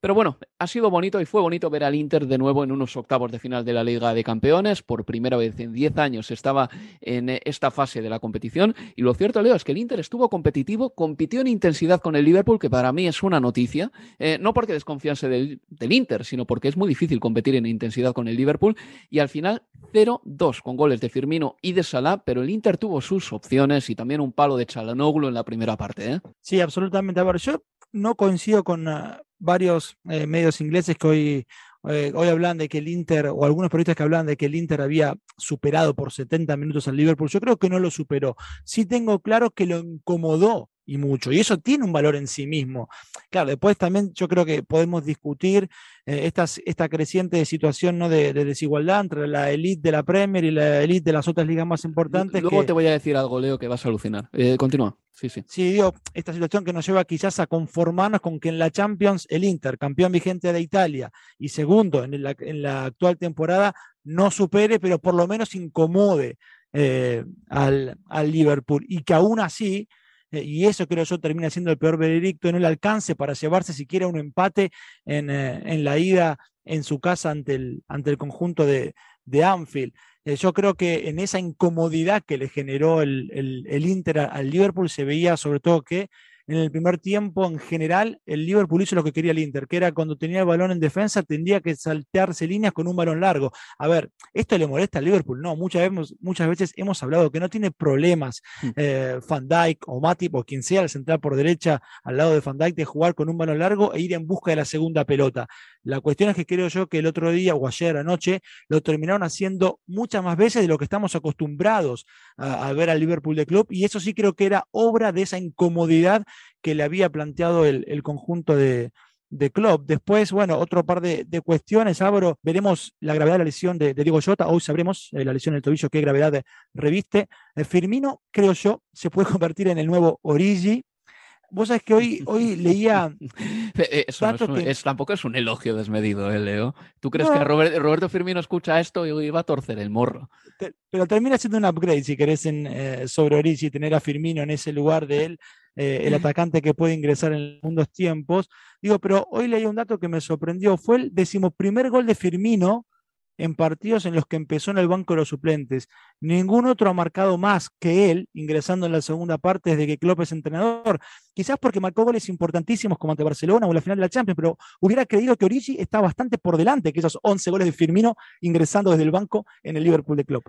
Pero bueno, ha sido bonito y fue bonito ver al Inter de nuevo en unos octavos de final de la Liga de Campeones. Por primera vez en 10 años estaba en esta fase de la competición. Y lo cierto, Leo, es que el Inter estuvo competitivo, compitió en intensidad con el Liverpool, que para mí es una noticia. Eh, no porque desconfianse del, del, Inter, sino porque es muy difícil competir en intensidad con el Liverpool. Y al final, 0-2 con goles de Firmino y de Salah, pero el Inter tuvo sus opciones y también un palo de Chalanoglu en la primera parte. ¿eh? Sí, absolutamente. A ver, yo no coincido con ah, varios eh, medios ingleses que hoy, eh, hoy hablan de que el Inter, o algunos periodistas que hablan de que el Inter había superado por 70 minutos al Liverpool. Yo creo que no lo superó. Sí tengo claro que lo incomodó y mucho. Y eso tiene un valor en sí mismo. Claro, después también yo creo que podemos discutir eh, esta creciente situación ¿no? de, desigualdad entre la élite de la Premier y la élite de las otras ligas más importantes. Luego te voy a decir algo, Leo, que vas a alucinar. Eh, continúa. Sí, sí. Sí, digo, esta situación que nos lleva quizás a conformarnos con que en la Champions el Inter, campeón vigente de Italia y segundo en la, en la actual temporada, no supere, pero por lo menos incomode eh, al, al Liverpool. Y que aún así y eso creo yo termina siendo el peor veredicto, en el alcance para llevarse siquiera un empate en, eh, en la ida en su casa ante el, ante el conjunto de, de Anfield. Eh, yo creo que en esa incomodidad que le generó el, el Inter al Liverpool se veía sobre todo que en el primer tiempo, en general, el Liverpool hizo lo que quería el Inter, que era cuando tenía el balón en defensa, tendría que saltearse líneas con un balón largo. A ver, ¿esto le molesta al Liverpool? No, muchas veces, muchas veces hemos hablado que no tiene problemas mm. eh, Van Dijk o Matip o quien sea el central por derecha al lado de Van Dijk de jugar con un balón largo e ir en busca de la segunda pelota. La cuestión es que creo yo que el otro día o ayer anoche lo terminaron haciendo muchas más veces de lo que estamos acostumbrados a, a ver al Liverpool de club y eso sí creo que era obra de esa incomodidad que le había planteado el, conjunto de, de Klopp. Después, bueno, otro par de, cuestiones, Álvaro, veremos la gravedad de la lesión de, Diego Jota, hoy sabremos eh, la lesión del tobillo, qué gravedad reviste. Eh, Firmino, creo yo, se puede (laughs) convertir en el nuevo Origi. Vos sabés que hoy, hoy (laughs) leía. Eh, eso es, tampoco es un elogio desmedido, ¿eh, Leo? ¿Tú crees que Roberto Firmino escucha esto y iba a torcer el morro? pero termina siendo un upgrade, si querés, en, sobre Origi, tener a Firmino en ese lugar de él. Eh, el atacante que puede ingresar en los tiempos. Digo, pero hoy leí un dato que me sorprendió. Fue el decimoprimer gol de Firmino en partidos en los que empezó en el banco de los suplentes. Ningún otro ha marcado más que él, ingresando en la segunda parte desde que Klopp es entrenador. Quizás porque marcó goles importantísimos como ante Barcelona o la final de la Champions, pero hubiera creído que Origi está bastante por delante que esos 11 goles de Firmino ingresando desde el banco en el Liverpool de Klopp.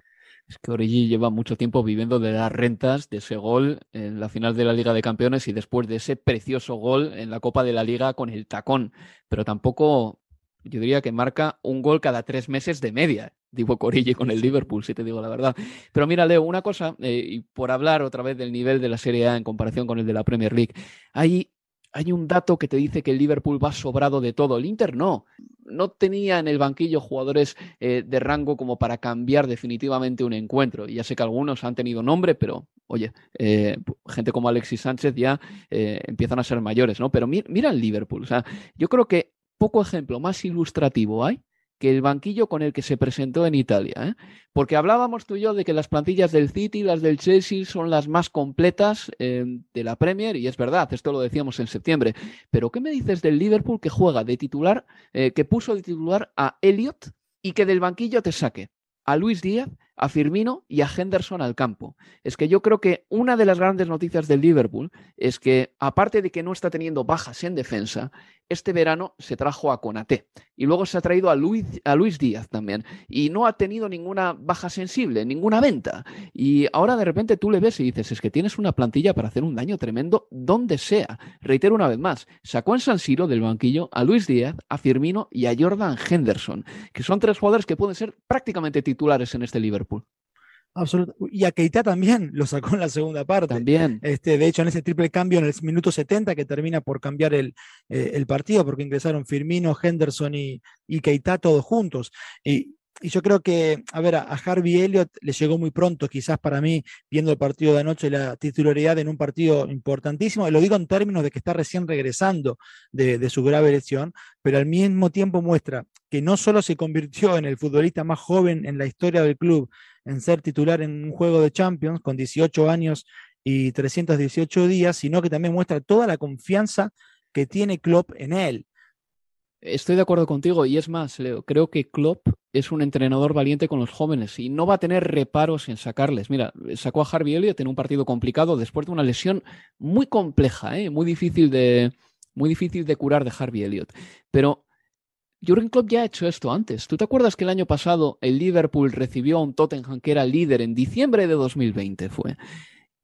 Es que Origi lleva mucho tiempo viviendo de las rentas de ese gol en la final de la Liga de Campeones y después de ese precioso gol en la Copa de la Liga con el tacón. Pero tampoco, yo diría que marca un gol cada tres meses de media. Digo Origi con el Liverpool, si te digo la verdad. Pero mira, Leo, una cosa, eh, y por hablar otra vez del nivel de la Serie A en comparación con el de la Premier League, hay hay un dato que te dice que el Liverpool va sobrado de todo. El Inter no. No tenía en el banquillo jugadores eh, de rango como para cambiar definitivamente un encuentro. Y ya sé que algunos han tenido nombre, pero oye, eh, gente como Alexis Sánchez ya empiezan a ser mayores, ¿no? Pero mira el Liverpool. O sea, yo creo que poco ejemplo más ilustrativo hay que el banquillo con el que se presentó en Italia. ¿eh? Porque hablábamos tú y yo de que las plantillas del City y las del Chelsea son las más completas eh, de la Premier, y es verdad, esto lo decíamos en septiembre. Pero ¿qué me dices del Liverpool que juega de titular, eh, que puso de titular a Elliot y que del banquillo te saque a Luis Díaz, a Firmino y a Henderson al campo. Es que yo creo que una de las grandes noticias del Liverpool es que, aparte de que no está teniendo bajas en defensa, este verano se trajo a Conate y luego se ha traído a Luis, a Luis Díaz también y no ha tenido ninguna baja sensible, ninguna venta. Y ahora de repente tú le ves y dices, es que tienes una plantilla para hacer un daño tremendo donde sea. Reitero una vez más, sacó en San Siro del banquillo a Luis Díaz, a Firmino y a Jordan Henderson, que son tres jugadores que pueden ser prácticamente titulares en este Liverpool. Absolutamente. Y a Keita también lo sacó en la segunda parte. También. Este, de hecho, en ese triple cambio en el minuto 70 que termina por cambiar el, eh, el partido, porque ingresaron Firmino, Henderson y, y Keita todos juntos. Y, y yo creo que, a ver, a, Harvey Elliott le llegó muy pronto, quizás para mí, viendo el partido de anoche, la titularidad en un partido importantísimo. Y lo digo en términos de que está recién regresando de, de, su grave lesión, pero al mismo tiempo muestra que no solo se convirtió en el futbolista más joven en la historia del club en ser titular en un juego de Champions con 18 años y 318 días, sino que también muestra toda la confianza que tiene Klopp en él. Estoy de acuerdo contigo y es más, Leo, creo que Klopp es un entrenador valiente con los jóvenes y no va a tener reparos en sacarles. Mira, sacó a Harvey Elliott en un partido complicado después de una lesión muy compleja, ¿eh? muy, difícil de, muy difícil de curar de Harvey Elliott. Pero Jurgen Klopp ya ha hecho esto antes. ¿Tú te acuerdas que el año pasado el Liverpool recibió a un Tottenham que era líder en diciembre de 2020 fue?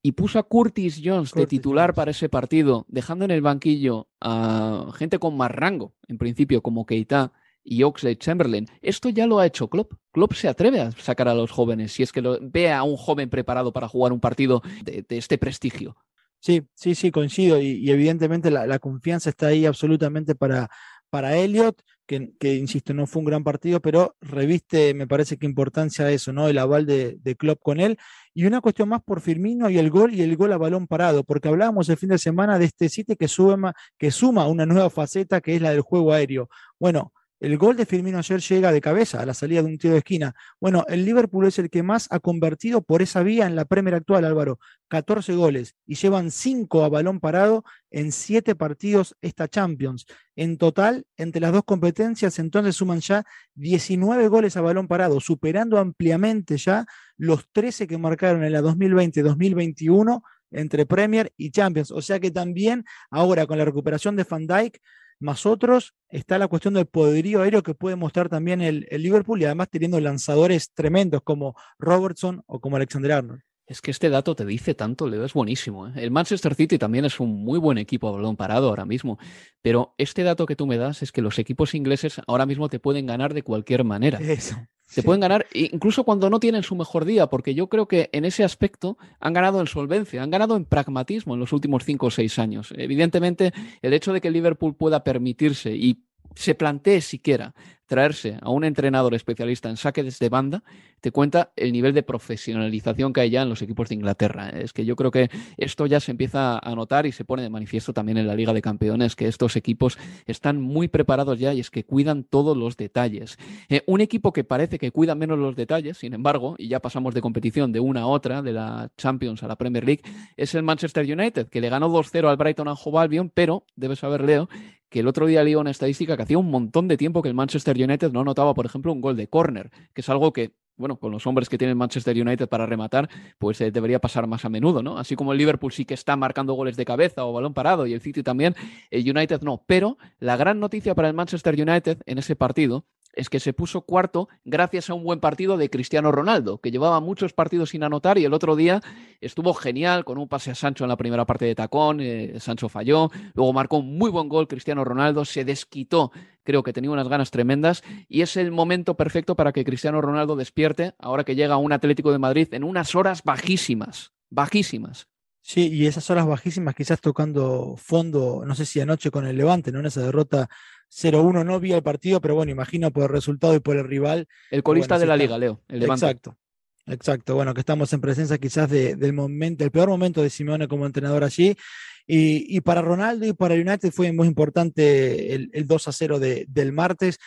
Y puso a Curtis Jones de titular para ese partido, dejando en el banquillo a gente con más rango, en principio como Keita y Oxley Chamberlain. Esto ya lo ha hecho Klopp. Klopp se atreve a sacar a los jóvenes si es que lo, ve a un joven preparado para jugar un partido de este prestigio. Sí, sí, sí, coincido y, evidentemente la, confianza está ahí absolutamente para, para Elliot, que, insisto, no fue un gran partido, pero reviste, me parece que importancia eso, ¿no? El aval de, de Klopp con él. Y una cuestión más por Firmino y el gol y el gol a balón parado, porque hablábamos el fin de semana de este sitio que, suma, que suma una nueva faceta que es la del juego aéreo. Bueno, el gol de Firmino ayer llega de cabeza a la salida de un tiro de esquina. Bueno, el Liverpool es el que más ha convertido por esa vía en la Premier actual, Álvaro. 14 goles y llevan 5 a balón parado en 7 partidos esta Champions. En total, entre las dos competencias, entonces suman ya 19 goles a balón parado, superando ampliamente ya los 13 que marcaron en la 2020-2021 entre Premier y Champions. O sea que también ahora con la recuperación de Van Dijk más otros, está la cuestión del poderío aéreo que puede mostrar también el, Liverpool y además teniendo lanzadores tremendos como Robertson o como Alexander Arnold. Es que este dato te dice tanto, Leo, es buenísimo. ¿eh? El Manchester City también es un muy buen equipo a balón parado ahora mismo, pero este dato que tú me das es que los equipos ingleses ahora mismo te pueden ganar de cualquier manera. Eso. Se pueden ganar incluso cuando no tienen su mejor día, porque yo creo que en ese aspecto han ganado en solvencia, han ganado en pragmatismo en los últimos cinco o seis años. Evidentemente, el hecho de que Liverpool pueda permitirse y se plantee siquiera traerse a un entrenador especialista en saque desde banda, te cuenta el nivel de profesionalización que hay ya en los equipos de Inglaterra. Es que yo creo que esto ya se empieza a notar y se pone de manifiesto también en la Liga de Campeones, que estos equipos están muy preparados ya y es que cuidan todos los detalles. Eh, un equipo que parece que cuida menos los detalles, sin embargo, y ya pasamos de competición de una a otra, de la Champions a la Premier League, es el Manchester United, que le ganó 2-0 al Brighton and Albion, pero debes saber, Leo, que el otro día leí una estadística que hacía un montón de tiempo que el Manchester United no notaba, por ejemplo, un gol de córner, que es algo que, bueno, con los hombres que tiene el Manchester United para rematar, pues eh, debería pasar más a menudo, ¿no? Así como el Liverpool sí que está marcando goles de cabeza o balón parado y el City también, el United no. Pero la gran noticia para el Manchester United en ese partido es que se puso cuarto gracias a un buen partido de Cristiano Ronaldo, que llevaba muchos partidos sin anotar y el otro día estuvo genial con un pase a Sancho en la primera parte de tacón, eh, Sancho falló, luego marcó un muy buen gol Cristiano Ronaldo, se desquitó, creo que tenía unas ganas tremendas y es el momento perfecto para que Cristiano Ronaldo despierte ahora que llega a un Atlético de Madrid en unas horas bajísimas, bajísimas. Sí, y esas horas bajísimas, quizás tocando fondo, no sé si anoche con el Levante, ¿no? En esa derrota 0-1 no vi el partido, pero bueno, imagino por el resultado y por el rival. El colista de la liga, Leo. El exacto. Exacto, bueno, que estamos en presencia quizás del momento, el peor momento de Simeone como entrenador allí. Y, para Ronaldo y para United fue muy importante el, 2 0 del martes.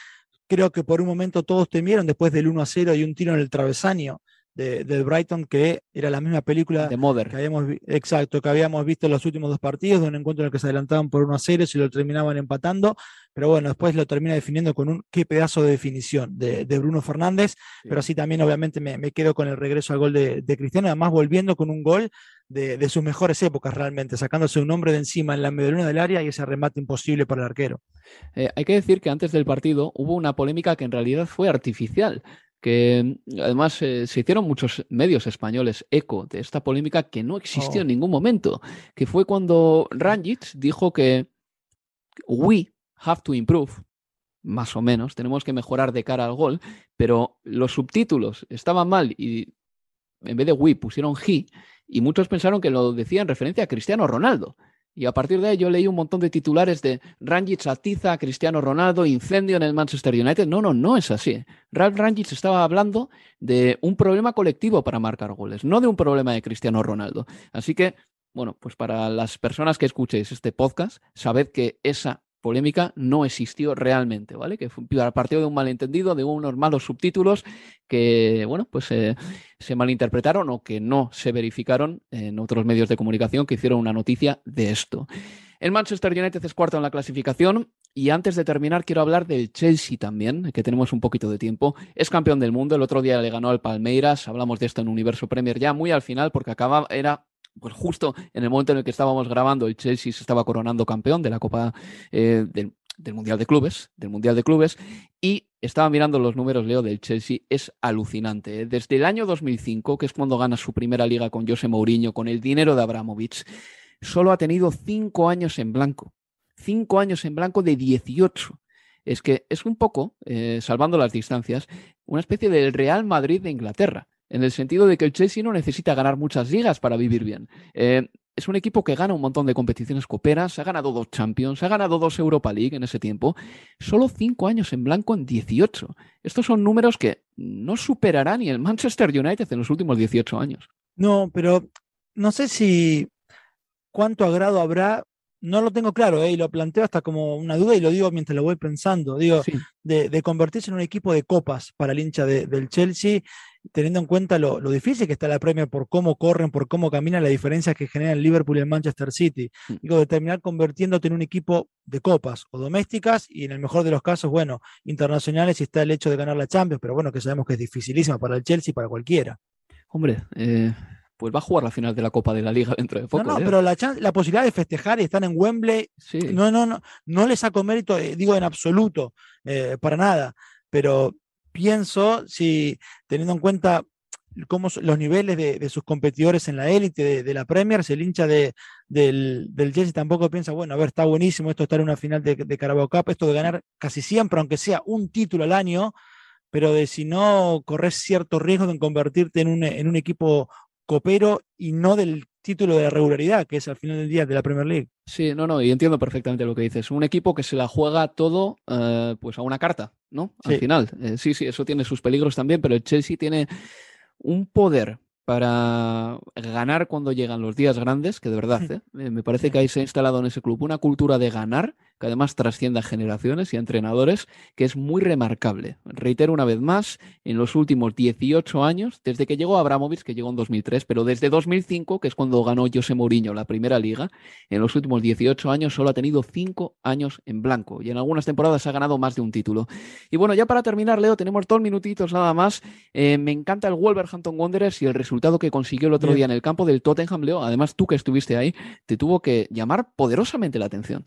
Creo que por un momento todos temieron después del 1 0 y un tiro en el travesaño de, del Brighton, que era la misma película de Mother. Que habíamos, exacto, que habíamos visto en los últimos dos partidos, de un encuentro en el que se adelantaban por 1 a 0 y lo terminaban empatando, pero bueno, después lo termina definiendo con un qué pedazo de definición de, Bruno Fernández, pero así también obviamente me, quedo con el regreso al gol de, Cristiano, además volviendo con un gol de, sus mejores épocas realmente, sacándose un hombre de encima en la medallona del área y ese remate imposible para el arquero. Eh, hay que decir que antes del partido hubo una polémica que en realidad fue artificial que además eh, se hicieron muchos medios españoles eco de esta polémica que no existió en oh. ningún momento, que fue cuando Ranjit dijo que we have to improve, más o menos, tenemos que mejorar de cara al gol, pero los subtítulos estaban mal y en vez de we pusieron he y muchos pensaron que lo decía en referencia a Cristiano Ronaldo. Y a partir de ahí yo leí un montón de titulares de Rangic atiza a Cristiano Ronaldo, incendio en el Manchester United. No, no, no es así. Ralph Rangic estaba hablando de un problema colectivo para marcar goles, no de un problema de Cristiano Ronaldo. Así que, bueno, pues para las personas que escuchéis este podcast, sabed que esa polémica no existió realmente, ¿vale? Que fue partido de un malentendido, de unos malos subtítulos que, bueno, pues eh, se malinterpretaron o que no se verificaron en otros medios de comunicación que hicieron una noticia de esto. El Manchester United es cuarto en la clasificación y antes de terminar quiero hablar del Chelsea también, que tenemos un poquito de tiempo. Es campeón del mundo, el otro día le ganó al Palmeiras, hablamos de esto en Universo Premier ya muy al final porque acaba, era pues justo en el momento en el que estábamos grabando, el Chelsea se estaba coronando campeón de la Copa eh, del, Mundial de Clubes, del Mundial de Clubes, y estaba mirando los números, Leo, del Chelsea, es alucinante. ¿eh? Desde el año 2005, que es cuando gana su primera liga con José Mourinho, con el dinero de Abramovich, solo ha tenido cinco años en blanco. Cinco años en blanco de 18. Es que es un poco, eh, salvando las distancias, una especie del Real Madrid de Inglaterra en el sentido de que el Chelsea no necesita ganar muchas ligas para vivir bien. Eh, es un equipo que gana un montón de competiciones coperas, ha ganado dos Champions, ha ganado dos Europa League en ese tiempo, solo cinco años en blanco en 18. Estos son números que no superará ni el Manchester United en los últimos 18 años. No, pero no sé si cuánto agrado habrá no lo tengo claro, ¿eh? y lo planteo hasta como una duda y lo digo mientras lo voy pensando. Digo, de, convertirse en un equipo de copas para el hincha del Chelsea, teniendo en cuenta lo, difícil que está la premia por cómo corren, por cómo caminan, la diferencia que genera el Liverpool y el Manchester City. Mm. Digo, de terminar convirtiéndote en un equipo de copas o domésticas y en el mejor de los casos, bueno, internacionales y está el hecho de ganar la Champions, pero bueno, que sabemos que es dificilísima para el Chelsea y para cualquiera. Hombre, eh, pues va a jugar la final de la Copa de la Liga (laughs) dentro de poco. No, no, ¿eh? pero la, la, posibilidad de festejar y estar en Wembley, no, no, no, no le saco mérito, eh, digo en absoluto, para nada. Pero pienso, si teniendo en cuenta cómo los niveles de, sus competidores en la élite de, la Premier, si el hincha de, del, del, Chelsea tampoco piensa, bueno, a ver, está buenísimo esto estar en una final de, de Carabao Cup, esto de ganar casi siempre, aunque sea un título al año, pero de si no corres cierto riesgo de convertirte en un, en un equipo copero y no del título de la regularidad, que es al final del día de la Premier League. Sí, no, no, y entiendo perfectamente lo que dices. Un equipo que se la juega todo eh, pues a una carta, ¿no? Al final. Eh, sí, sí, eso tiene sus peligros también, pero el Chelsea tiene un poder para ganar cuando llegan los días grandes, que de verdad, ¿eh? me parece que ahí se ha instalado en ese club una cultura de ganar que además trasciende a generaciones y a entrenadores, que es muy remarcable. Reitero una vez más, en los últimos 18 años, desde que llegó Abramovich, que llegó en 2003, pero desde 2005, que es cuando ganó José Mourinho la primera liga, en los últimos 18 años solo ha tenido 5 años en blanco y en algunas temporadas ha ganado más de un título. Y bueno, ya para terminar, Leo, tenemos dos minutitos nada más. Eh, me encanta el Wolverhampton Wanderers y el resultado que consiguió el otro día en el campo del Tottenham, Leo. Además, tú que estuviste ahí, te tuvo que llamar poderosamente la atención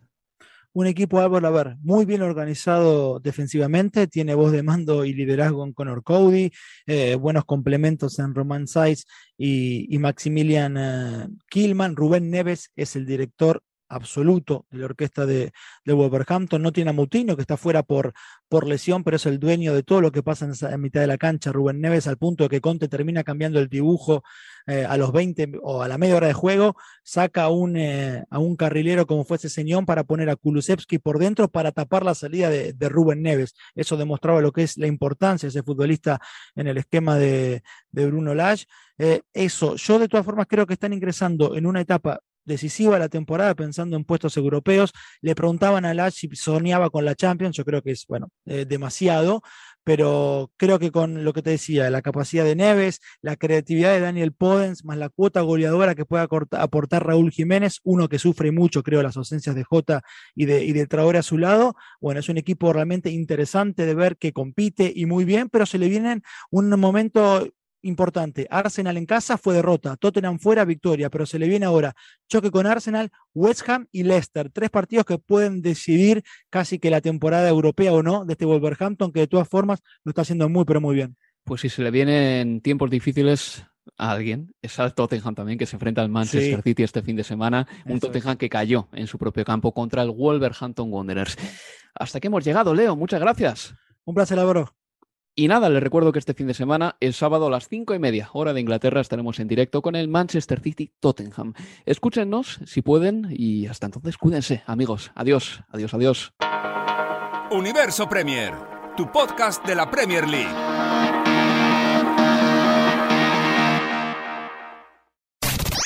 un equipo Álvaro, a ver, muy bien organizado defensivamente, tiene voz de mando y liderazgo en Conor Cody, eh, buenos complementos en Roman Saiz y, Maximilian uh, Killman. Rubén Neves es el director absoluto de la orquesta de, Wolverhampton. No tiene a Mutino, que está fuera por, por lesión, pero es el dueño de todo lo que pasa en, mitad de la cancha. Rubén Neves, al punto de que Conte termina cambiando el dibujo eh, a los 20 o a la media hora de juego, saca un, eh, a un carrilero como fuese Señón para poner a Kulusevski por dentro para tapar la salida de, Rubén Neves. Eso demostraba lo que es la importancia de ese futbolista en el esquema de, Bruno Lage. Eh, eso, yo de todas formas creo que están ingresando en una etapa decisiva la temporada pensando en puestos europeos. Le preguntaban a Lach si soñaba con la Champions, yo creo que es, bueno, eh, demasiado, pero creo que con lo que te decía, la capacidad de Neves, la creatividad de Daniel Podens, más la cuota goleadora que puede aportar Raúl Jiménez, uno que sufre mucho, creo, las ausencias de Jota y de, y de Traore a su lado, bueno, es un equipo realmente interesante de ver que compite y muy bien, pero se le viene un momento importante. Arsenal en casa fue derrota, Tottenham fuera victoria, pero se le viene ahora choque con Arsenal, West Ham y Leicester. Tres partidos que pueden decidir casi que la temporada europea o no de este Wolverhampton, que de todas formas lo está haciendo muy, pero muy bien. Pues si se le vienen tiempos difíciles a alguien, es al Tottenham también, que se enfrenta al Manchester City este fin de semana. Un Tottenham que cayó en su propio campo contra el Wolverhampton Wanderers. Hasta que hemos llegado, Leo. Muchas gracias. Un placer, Álvaro. Y nada, les recuerdo que este fin de semana, el sábado a las cinco y media, hora de Inglaterra, estaremos en directo con el Manchester City Tottenham. Escúchenos si pueden y hasta entonces cuídense, amigos. Adiós, adiós, adiós. Universo Premier, tu podcast de la Premier League.